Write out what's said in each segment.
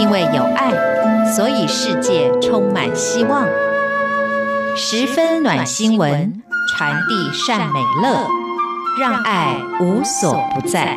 因为有爱，所以世界充满希望。十分暖心文，传递善美乐，让爱无所不在。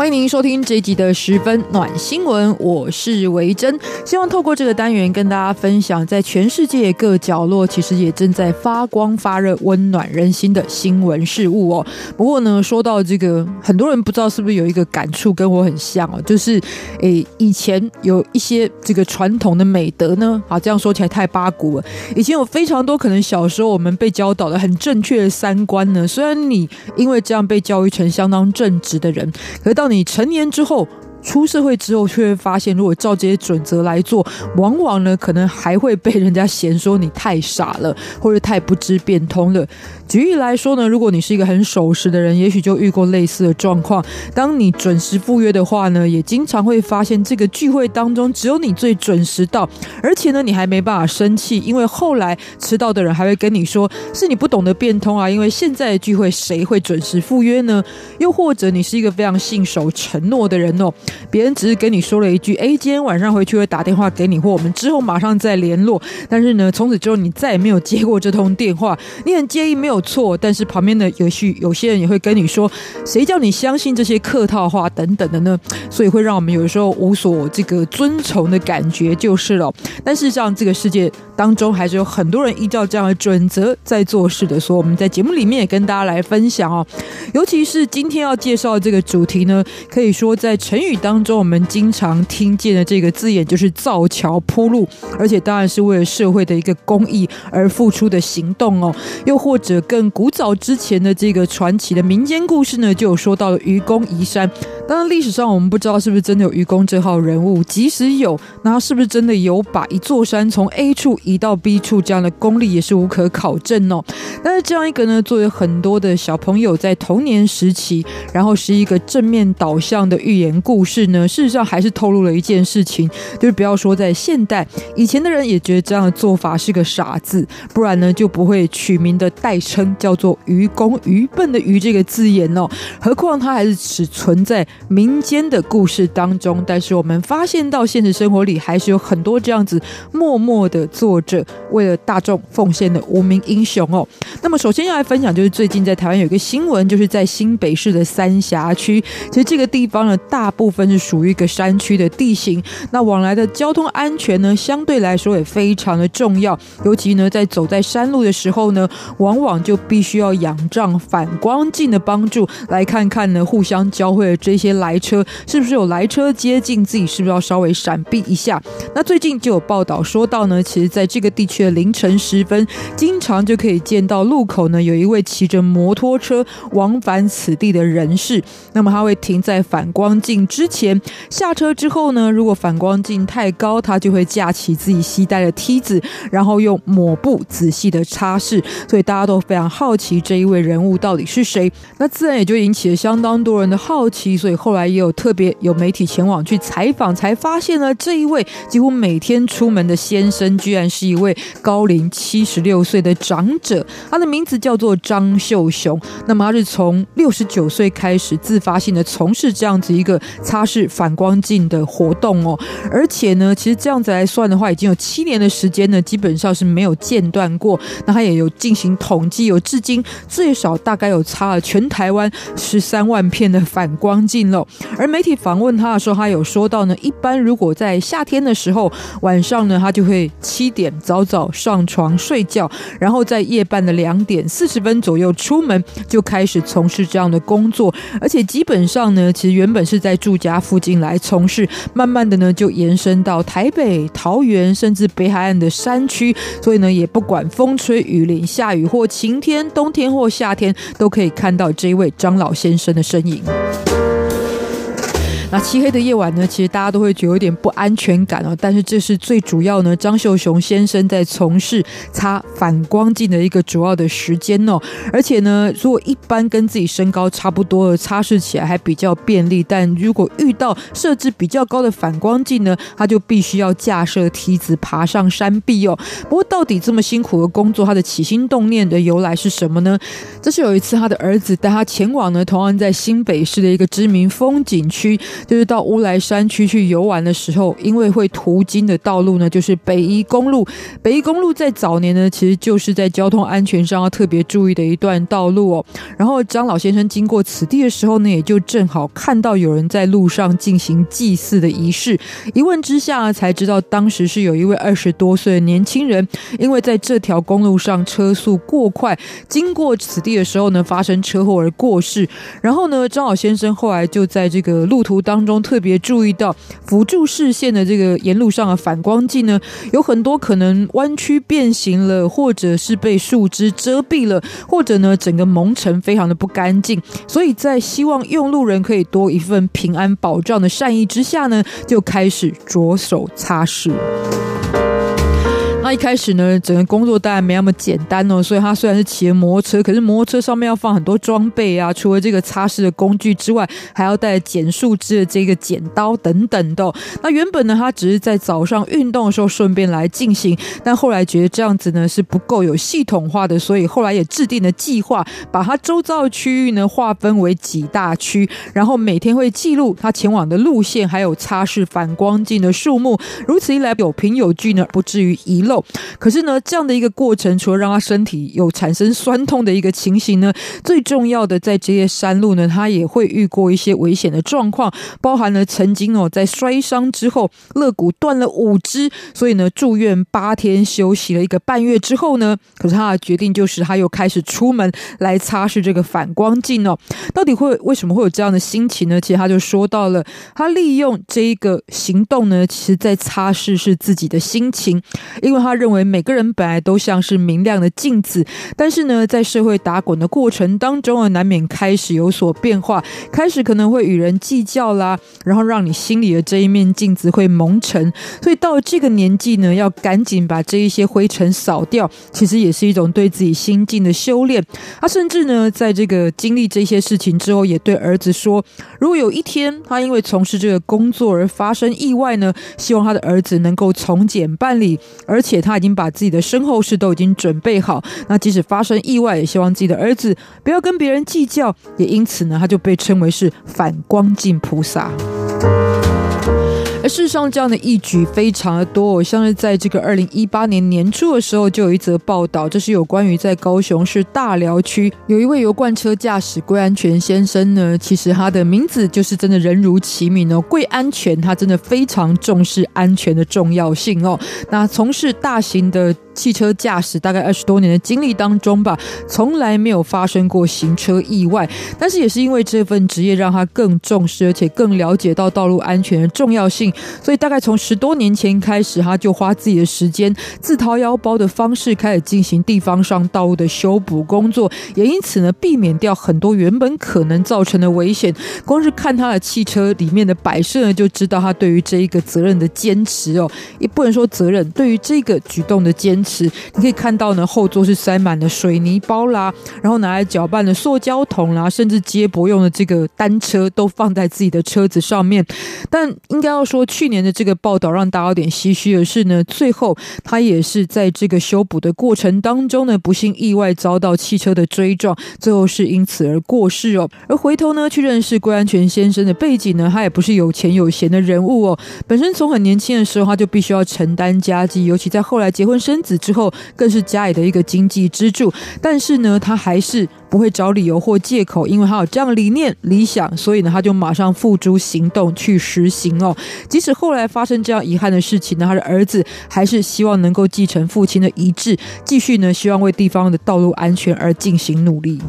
欢迎您收听这一集的十分暖新闻，我是维珍。希望透过这个单元跟大家分享，在全世界各角落，其实也正在发光发热、温暖人心的新闻事物哦。不过呢，说到这个，很多人不知道是不是有一个感触跟我很像哦，就是诶，以前有一些这个传统的美德呢，啊，这样说起来太八股了。以前有非常多可能小时候我们被教导的很正确的三观呢，虽然你因为这样被教育成相当正直的人，可是到你成年之后，出社会之后，却发现，如果照这些准则来做，往往呢，可能还会被人家嫌说你太傻了，或者太不知变通了。举例来说呢，如果你是一个很守时的人，也许就遇过类似的状况。当你准时赴约的话呢，也经常会发现这个聚会当中只有你最准时到，而且呢，你还没办法生气，因为后来迟到的人还会跟你说是你不懂得变通啊。因为现在的聚会谁会准时赴约呢？又或者你是一个非常信守承诺的人哦，别人只是跟你说了一句，哎，今天晚上回去会打电话给你，或我们之后马上再联络。但是呢，从此之后你再也没有接过这通电话，你很介意没有？错，但是旁边的有些有些人也会跟你说，谁叫你相信这些客套话等等的呢？所以会让我们有时候无所这个遵从的感觉就是了。但事实上，这个世界当中还是有很多人依照这样的准则在做事的。所以我们在节目里面也跟大家来分享哦。尤其是今天要介绍的这个主题呢，可以说在成语当中我们经常听见的这个字眼就是造桥铺路，而且当然是为了社会的一个公益而付出的行动哦。又或者更古早之前的这个传奇的民间故事呢，就有说到了愚公移山。当然，历史上我们不知道是不是真的有愚公这号人物，即使有，那他是不是真的有把一座山从 A 处移到 B 处这样的功力，也是无可考证哦。但是这样一个呢，作为很多的小朋友在童年时期，然后是一个正面导向的寓言故事呢，事实上还是透露了一件事情，就是不要说在现代，以前的人也觉得这样的做法是个傻子，不然呢就不会取名的代称。叫做愚公，愚笨的愚这个字眼哦，何况它还是只存在民间的故事当中。但是我们发现到现实生活里，还是有很多这样子默默的做着为了大众奉献的无名英雄哦。那么首先要来分享，就是最近在台湾有一个新闻，就是在新北市的三峡区，其实这个地方呢，大部分是属于一个山区的地形，那往来的交通安全呢，相对来说也非常的重要，尤其呢，在走在山路的时候呢，往往就就必须要仰仗反光镜的帮助，来看看呢，互相交汇的这些来车是不是有来车接近，自己是不是要稍微闪避一下。那最近就有报道说到呢，其实在这个地区的凌晨时分，经常就可以见到路口呢有一位骑着摩托车往返此地的人士。那么他会停在反光镜之前，下车之后呢，如果反光镜太高，他就会架起自己携带的梯子，然后用抹布仔细的擦拭。所以大家都非常。好奇这一位人物到底是谁？那自然也就引起了相当多人的好奇，所以后来也有特别有媒体前往去采访，才发现了这一位几乎每天出门的先生，居然是一位高龄七十六岁的长者。他的名字叫做张秀雄。那么他是从六十九岁开始自发性的从事这样子一个擦拭反光镜的活动哦，而且呢，其实这样子来算的话，已经有七年的时间呢，基本上是没有间断过。那他也有进行统计。有至今最少大概有擦了全台湾十三万片的反光镜了。而媒体访问他的时候，他有说到呢，一般如果在夏天的时候，晚上呢，他就会七点早早上床睡觉，然后在夜半的两点四十分左右出门，就开始从事这样的工作。而且基本上呢，其实原本是在住家附近来从事，慢慢的呢，就延伸到台北、桃园，甚至北海岸的山区。所以呢，也不管风吹雨淋、下雨或晴明天，冬天或夏天都可以看到这位张老先生的身影。那漆黑的夜晚呢，其实大家都会觉得有点不安全感哦。但是这是最主要呢，张秀雄先生在从事擦反光镜的一个主要的时间哦。而且呢，如果一般跟自己身高差不多的擦拭起来还比较便利，但如果遇到设置比较高的反光镜呢，他就必须要架设梯子爬上山壁哦。不过到底这么辛苦的工作，他的起心动念的由来是什么呢？这是有一次他的儿子带他前往呢，同样在新北市的一个知名风景区，就是到乌来山区去游玩的时候，因为会途经的道路呢，就是北宜公路。北宜公路在早年呢，其实就是在交通安全上要特别注意的一段道路哦。然后张老先生经过此地的时候呢，也就正好看到有人在路上进行祭祀的仪式。一问之下才知道，当时是有一位二十多岁的年轻人，因为在这条公路上车速过快，经过此地的时候呢，发生车祸而过世。然后呢，张老先生后来就在这个路途当中特别注意到辅助视线的这个沿路上的反光镜呢，有很多可能弯曲变形了，或者是被树枝遮蔽了，或者呢，整个蒙尘非常的不干净。所以在希望用路人可以多一份平安保障的善意之下呢，就开始着手擦拭。一开始呢，整个工作当然没那么简单哦。所以他虽然是骑摩托车，可是摩托车上面要放很多装备啊。除了这个擦拭的工具之外，还要带剪树枝的这个剪刀等等的。那原本呢，他只是在早上运动的时候顺便来进行，但后来觉得这样子呢是不够有系统化的，所以后来也制定了计划，把他周遭的区域呢划分为几大区，然后每天会记录他前往的路线，还有擦拭反光镜的数目。如此一来，有凭有据呢，不至于遗漏。可是呢，这样的一个过程，除了让他身体有产生酸痛的一个情形呢，最重要的在这些山路呢，他也会遇过一些危险的状况，包含了曾经哦在摔伤之后肋骨断了五只，所以呢住院八天休息了一个半月之后呢，可是他的决定就是他又开始出门来擦拭这个反光镜哦。到底会为什么会有这样的心情呢？其实他就说到了，他利用这一个行动呢，其实在擦拭是自己的心情，因为他。他认为每个人本来都像是明亮的镜子，但是呢，在社会打滚的过程当中啊，难免开始有所变化，开始可能会与人计较啦，然后让你心里的这一面镜子会蒙尘。所以到这个年纪呢，要赶紧把这一些灰尘扫掉，其实也是一种对自己心境的修炼。他甚至呢，在这个经历这些事情之后，也对儿子说，如果有一天他因为从事这个工作而发生意外呢，希望他的儿子能够从简办理，而且。他已经把自己的身后事都已经准备好，那即使发生意外，也希望自己的儿子不要跟别人计较，也因此呢，他就被称为是反光镜菩萨。而事实上，这样的义举非常的多。像是在这个二零一八年年初的时候，就有一则报道，这是有关于在高雄市大寮区有一位油罐车驾驶桂安全先生呢。其实他的名字就是真的人如其名哦，桂安全，他真的非常重视安全的重要性哦。那从事大型的。汽车驾驶大概二十多年的经历当中吧，从来没有发生过行车意外。但是也是因为这份职业，让他更重视，而且更了解到道路安全的重要性。所以大概从十多年前开始，他就花自己的时间，自掏腰包的方式开始进行地方上道路的修补工作，也因此呢，避免掉很多原本可能造成的危险。光是看他的汽车里面的摆设呢，就知道他对于这一个责任的坚持哦，也不能说责任，对于这个举动的坚持。你可以看到呢，后座是塞满了水泥包啦，然后拿来搅拌的塑胶桶啦，甚至接驳用的这个单车都放在自己的车子上面。但应该要说，去年的这个报道让大家有点唏嘘的是呢，最后他也是在这个修补的过程当中呢，不幸意外遭到汽车的追撞，最后是因此而过世哦。而回头呢，去认识归安全先生的背景呢，他也不是有钱有闲的人物哦，本身从很年轻的时候他就必须要承担家计，尤其在后来结婚生子。之后更是家里的一个经济支柱，但是呢，他还是不会找理由或借口，因为他有这样理念、理想，所以呢，他就马上付诸行动去实行哦。即使后来发生这样遗憾的事情呢，他的儿子还是希望能够继承父亲的遗志，继续呢，希望为地方的道路安全而进行努力。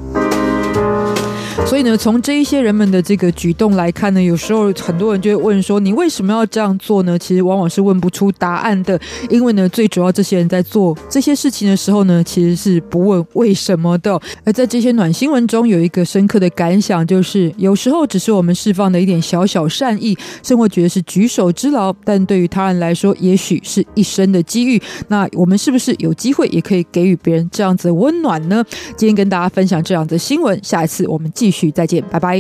所以呢，从这一些人们的这个举动来看呢，有时候很多人就会问说：“你为什么要这样做呢？”其实往往是问不出答案的，因为呢，最主要这些人在做这些事情的时候呢，其实是不问为什么的。而在这些暖新闻中，有一个深刻的感想，就是有时候只是我们释放的一点小小善意，生活觉得是举手之劳，但对于他人来说，也许是一生的机遇。那我们是不是有机会也可以给予别人这样子的温暖呢？今天跟大家分享这样的新闻，下一次我们继续再见，拜拜。